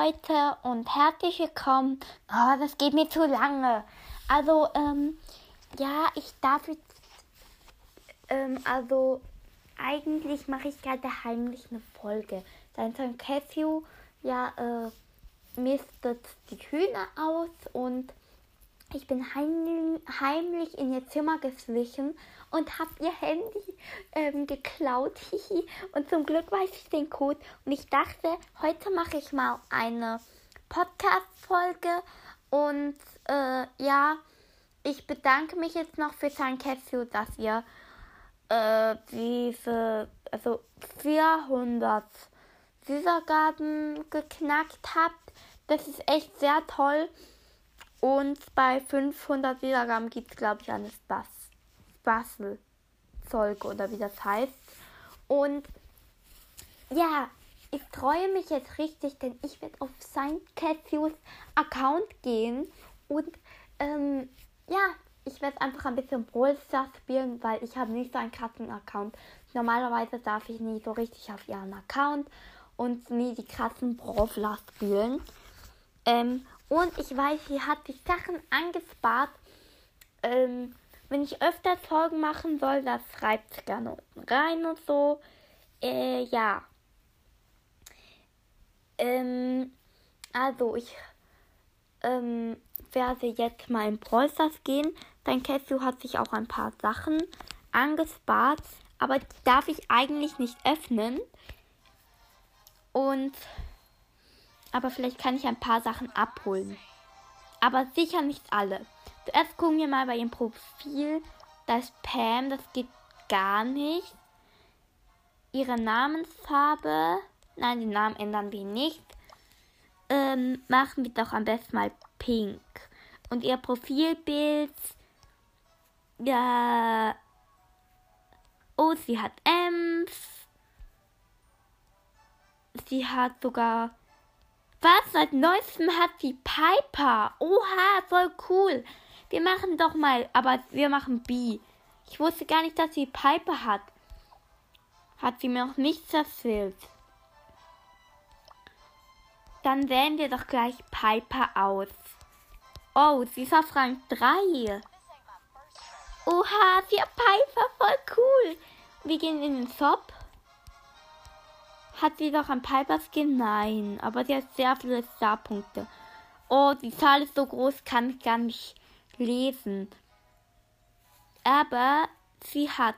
Leute und herzlich willkommen. Oh, das geht mir zu lange. Also, ähm, ja, ich darf jetzt, ähm, also, eigentlich mache ich gerade heimlich eine Folge. Dein Sohn Cashew, ja, äh, mistet die Hühner aus und ich bin heimlich, in ihr Zimmer geschlichen und habe ihr Handy ähm, geklaut. und zum Glück weiß ich den Code. Und ich dachte, heute mache ich mal eine Podcast-Folge. Und äh, ja, ich bedanke mich jetzt noch für sein Casio, dass ihr äh, diese, also 400 Wiedergaben geknackt habt. Das ist echt sehr toll. Und bei 500 Wiedergaben gibt es, glaube ich, eine Spaß. Bastelzeug oder wie das heißt. Und ja, ich freue mich jetzt richtig, denn ich werde auf Saint Catthews Account gehen und ähm, ja, ich werde einfach ein bisschen Brawl spielen, weil ich habe nicht so einen krassen Account. Normalerweise darf ich nie so richtig auf ihren Account und nie die krassen Brawler spielen. Ähm, und ich weiß, sie hat die Sachen angespart. Ähm, wenn ich öfter Folgen machen soll, das schreibt gerne unten rein und so. Äh, ja. Ähm, also ich ähm, werde jetzt mal in Preußers gehen. Dein Casio hat sich auch ein paar Sachen angespart, aber die darf ich eigentlich nicht öffnen. Und aber vielleicht kann ich ein paar Sachen abholen. Aber sicher nicht alle. Zuerst gucken wir mal bei ihrem Profil. Da ist Pam, das geht gar nicht. Ihre Namensfarbe. Nein, den Namen ändern wir nicht. Ähm, machen wir doch am besten mal pink. Und ihr Profilbild. Ja. Oh, sie hat Ems. Sie hat sogar was? Seit neuestem hat sie Piper. Oha, voll cool. Wir machen doch mal, aber wir machen B. Ich wusste gar nicht, dass sie Piper hat. Hat sie mir noch nichts erzählt. Dann wählen wir doch gleich Piper aus. Oh, sie ist auf Rang 3. Oha, sie hat Piper, voll cool. Wir gehen in den Shop. Hat sie doch ein Piper-Skin? Nein, aber sie hat sehr viele Starpunkte. Oh, die Zahl ist so groß, kann ich gar nicht lesen. Aber sie hat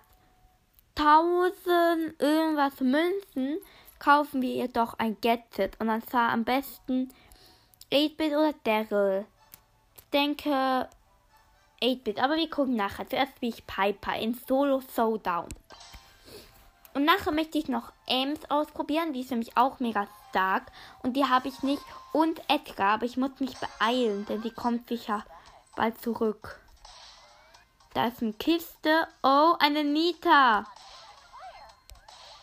1000 irgendwas Münzen. Kaufen wir ihr doch ein Gadget. Und dann zwar am besten 8-Bit oder Daryl. Ich denke 8-Bit. Aber wir gucken nachher. Zuerst wie ich Piper in Solo Showdown. Und nachher möchte ich noch Ames ausprobieren. Die ist nämlich auch mega stark. Und die habe ich nicht. Und Edgar. Aber ich muss mich beeilen, denn die kommt sicher bald zurück. Da ist eine Kiste. Oh, eine Nita.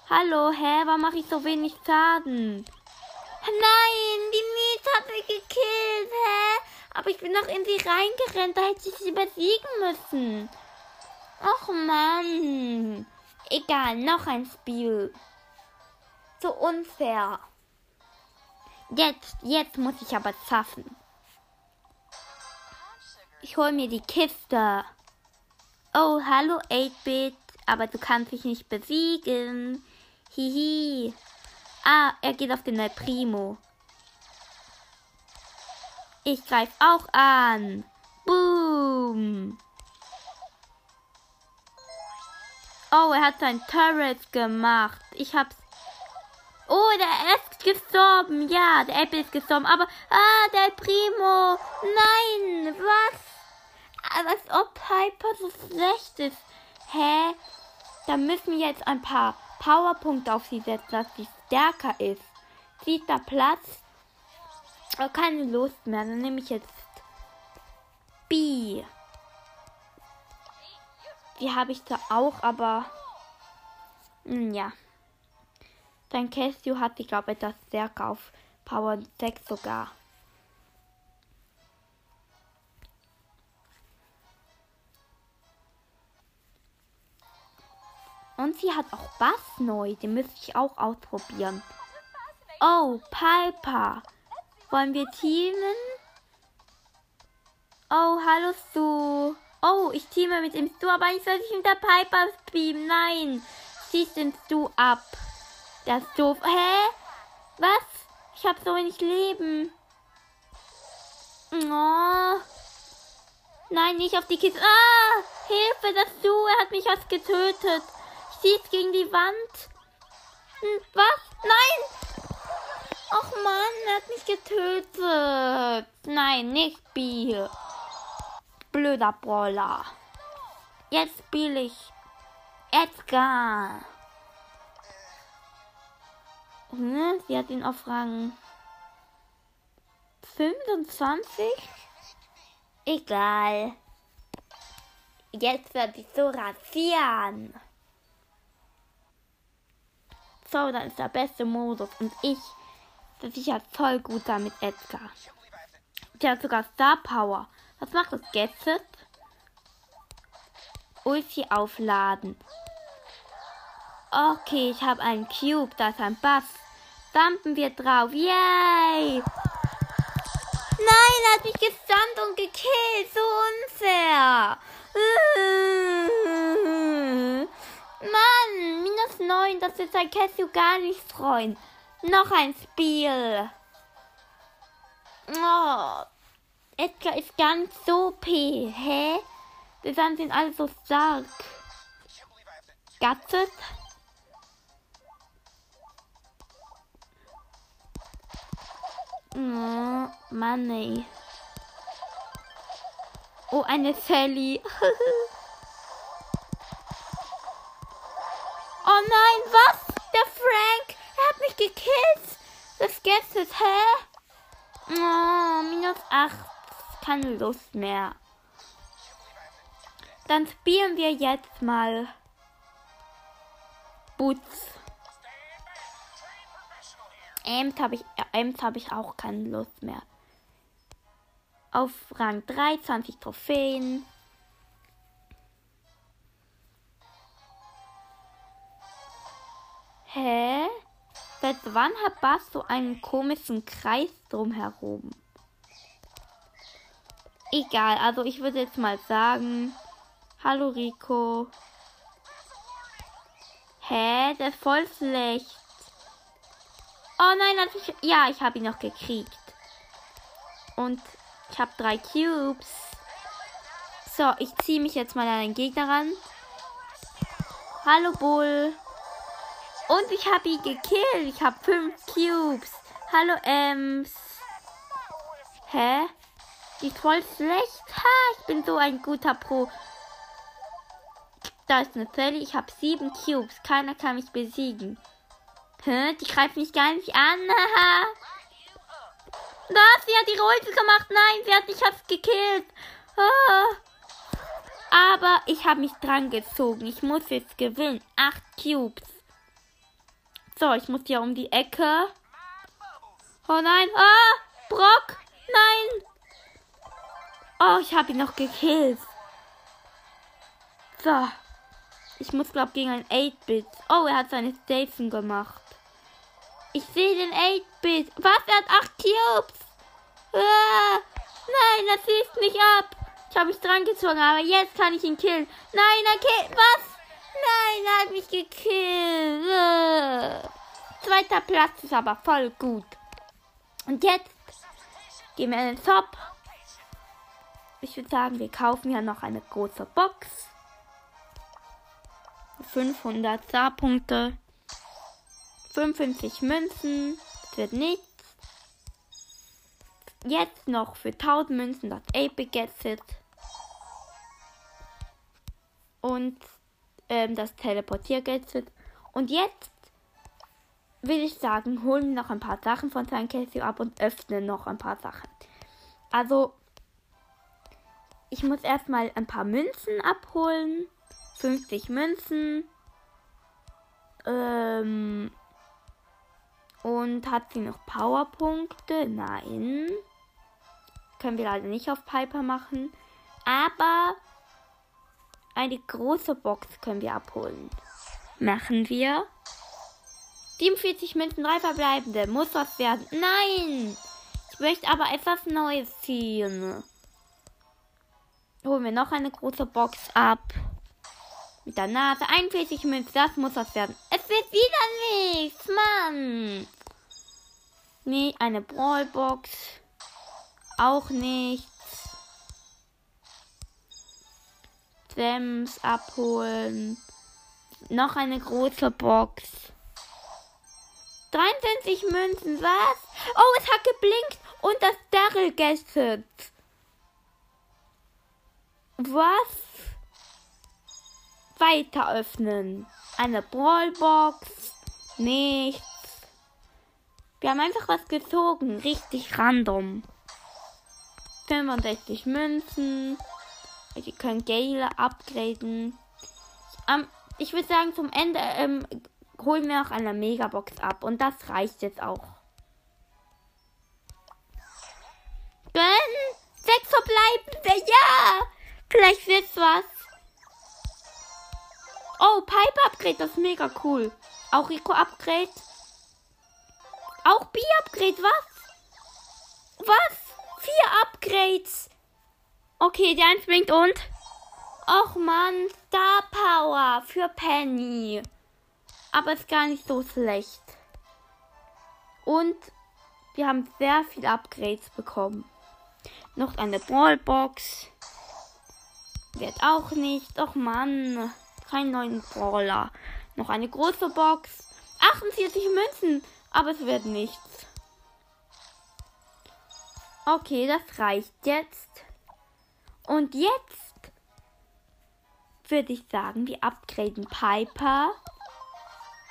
Hallo, hä? Warum mache ich so wenig Schaden? Nein, die Nita hat mich gekillt, hä? Aber ich bin noch in sie reingerannt. Da hätte ich sie besiegen müssen. Ach, Mann. Egal, noch ein Spiel. So unfair. Jetzt, jetzt muss ich aber zaffen. Ich hol mir die Kiste. Oh, hallo 8-Bit. Aber du kannst mich nicht besiegen. Hihi. Ah, er geht auf den El Primo. Ich greif auch an. Boom. Oh, er hat sein Turret gemacht. Ich hab's. Oh, der ist gestorben. Ja, der Apple ist gestorben. Aber, ah, der Primo. Nein, was? Als ob Piper so schlecht ist. Hä? Da müssen wir jetzt ein paar Powerpunkte auf sie setzen, dass sie stärker ist. Sieht da Platz? Aber keine Lust mehr. Dann nehme ich jetzt B. Die habe ich da auch, aber hm, ja. Dein Casio hat, ich glaube, etwas stärker auf Power 6 sogar. Und sie hat auch Bass neu. Den müsste ich auch ausprobieren. Oh, Piper. Wollen wir teamen? Oh, hallo Stu. Oh, ich teame mit dem Stu, aber ich soll sich mit der Piper beamen. Nein. Schieß den Stu ab. Das ist doof. Hä? Was? Ich hab so wenig Leben. Oh. Nein, nicht auf die Kiste. Ah! Hilfe, das Stu, er hat mich fast getötet. Ich schieß gegen die Wand. Hm, was? Nein! Och Mann, er hat mich getötet. Nein, nicht Bier. Blöder Brawler. Jetzt spiele ich Edgar. Hm, sie hat ihn auf Rang 25. Egal. Jetzt wird ich so rasieren. So, dann ist der beste Modus. Und ich bin sicher voll gut damit, Edgar. Der hat sogar Star Power. Was macht das Gadget? Ulti aufladen. Okay, ich habe einen Cube. Da ist ein Bass. Dampfen wir drauf. Yay! Nein, er hat mich gestunt und gekillt. So unfair. Mann, minus 9. Das ist ein Casio gar nicht freuen. Noch ein Spiel. Oh, Edgar ist ganz so P. Hä? Die sind alle so stark. Gattet? Oh, Mann, ey. Oh, eine Sally. oh nein, was? Der Frank, er hat mich gekillt. Das Gadget, hä? Oh, minus 8. Keine Lust mehr. Dann spielen wir jetzt mal Boots. Ems habe ich, Ems habe ich auch keine Lust mehr. Auf Rang 3, 20 Trophäen. Hä? Seit wann hat Bass so einen komischen Kreis drumherum? Egal, also ich würde jetzt mal sagen. Hallo Rico. Hä? Der ist voll schlecht. Oh nein, ich, ja, ich habe ihn noch gekriegt. Und ich habe drei Cubes. So, ich ziehe mich jetzt mal an den Gegner ran. Hallo Bull. Und ich habe ihn gekillt. Ich habe fünf Cubes. Hallo Ems. Hä? Die ist voll schlecht. Ha, ich bin so ein guter Pro. Da ist eine Zelle. Ich habe sieben Cubes. Keiner kann mich besiegen. Hä? Die greift mich gar nicht an. Haha. Was? Sie hat die Rolte gemacht. Nein, sie hat mich fast gekillt. Oh. Aber ich habe mich dran gezogen. Ich muss jetzt gewinnen. Acht Cubes. So, ich muss hier um die Ecke. Oh nein. Ah, Oh, ich habe ihn noch gekillt. So. Ich muss, glaube gegen ein 8-Bit. Oh, er hat seine Station gemacht. Ich sehe den 8-Bit. Was? Er hat 8 Cubes. Ah, nein, das schießt mich ab. Ich habe mich dran gezogen, aber jetzt kann ich ihn killen. Nein, er killt. Was? Nein, er hat mich gekillt. Ah. Zweiter Platz ist aber voll gut. Und jetzt gehen wir in den Top. Ich würde sagen, wir kaufen ja noch eine große Box. 500 Star-Punkte. 55 Münzen. Das wird nichts. Jetzt noch für 1000 Münzen das Apex Gadget. Und ähm, das Teleportier-Gadget. Und jetzt will ich sagen, holen noch ein paar Sachen von San Casio ab und öffnen noch ein paar Sachen. Also, ich muss erstmal ein paar Münzen abholen. 50 Münzen. Ähm, und hat sie noch Powerpunkte? Nein. Können wir leider nicht auf Piper machen. Aber eine große Box können wir abholen. Machen wir. 47 Münzen, drei verbleibende. Muss was werden. Nein! Ich möchte aber etwas Neues ziehen. Holen wir noch eine große Box ab. Mit der Nase. 41 Münzen, das muss was werden. Es wird wieder nichts, Mann. Nee, eine Brawlbox. Auch nichts. Gems abholen. Noch eine große Box. 23 Münzen, was? Oh, es hat geblinkt und das Daryl gesset. Was? Weiter öffnen. Eine Brawlbox. Nichts. Wir haben einfach was gezogen. Richtig random. 65 Münzen. Die können Gale upgraden. Ähm, ich würde sagen, zum Ende ähm, holen wir noch eine Megabox ab. Und das reicht jetzt auch. Vielleicht wird's was. Oh, Pipe Upgrade, das ist mega cool. Auch Rico Upgrade. Auch B Upgrade, was? Was? Vier Upgrades. Okay, die eins blinkt und. Och man, Star Power für Penny. Aber ist gar nicht so schlecht. Und wir haben sehr viel Upgrades bekommen. Noch eine Brawlbox. Wird auch nicht. Och man, kein neuen Brawler. Noch eine große Box. 48 Münzen. Aber es wird nichts. Okay, das reicht jetzt. Und jetzt würde ich sagen, wir upgraden Piper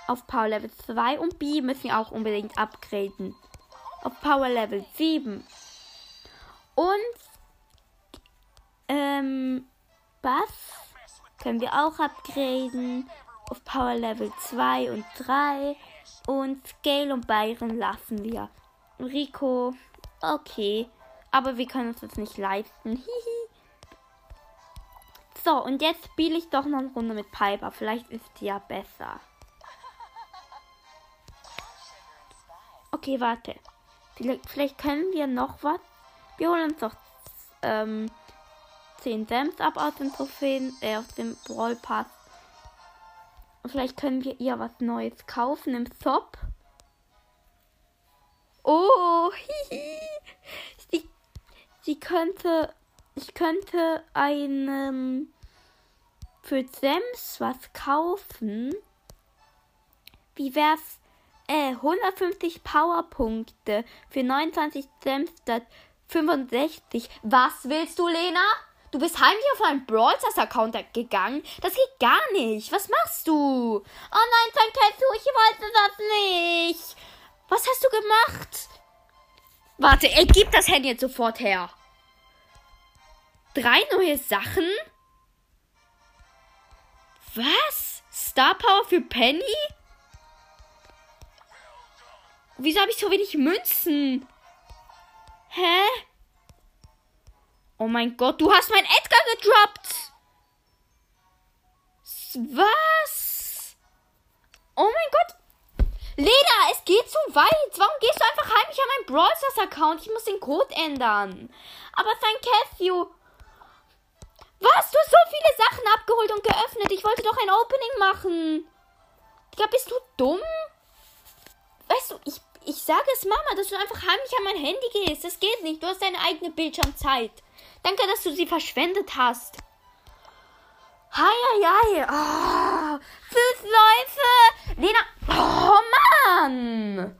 auf Power Level 2 und B müssen wir auch unbedingt upgraden. Auf Power Level 7. Und ähm, Bass können wir auch upgraden auf Power Level 2 und 3. Und Scale und Byron lassen wir. Rico, okay. Aber wir können uns das nicht leisten. Hihi. So, und jetzt spiele ich doch noch eine Runde mit Piper. Vielleicht ist die ja besser. Okay, warte. Vielleicht, vielleicht können wir noch was. Wir holen uns doch ähm, 10 Gems ab aus den Trophäen, äh, aus dem Brawl Pass. Vielleicht können wir ihr was Neues kaufen im Shop. Oh, hihi. Sie, sie könnte ich könnte einem für Sems was kaufen. Wie wär's? Äh, 150 Powerpunkte für 29 Sems statt 65. Was willst du, Lena? Du bist heimlich auf einen Brawl Account gegangen? Das geht gar nicht. Was machst du? Oh nein, Santetsu, ich wollte das nicht. Was hast du gemacht? Warte, er gibt das Handy jetzt sofort her. Drei neue Sachen? Was? Star Power für Penny? Wieso habe ich so wenig Münzen? Hä? Oh mein Gott, du hast mein Edgar gedroppt. Was? Oh mein Gott. Lena, es geht zu weit. Warum gehst du einfach heimlich an meinen Brawl Account? Ich muss den Code ändern. Aber sein Casio. Was? Du hast so viele Sachen abgeholt und geöffnet. Ich wollte doch ein Opening machen. Digga, bist du dumm? Weißt du, ich, ich sage es Mama, dass du einfach heimlich an mein Handy gehst. Das geht nicht. Du hast deine eigene Bildschirmzeit. Danke, dass du sie verschwendet hast. Heieiei. Oh, ah, fünf Läufe. Lena. Oh, Mann.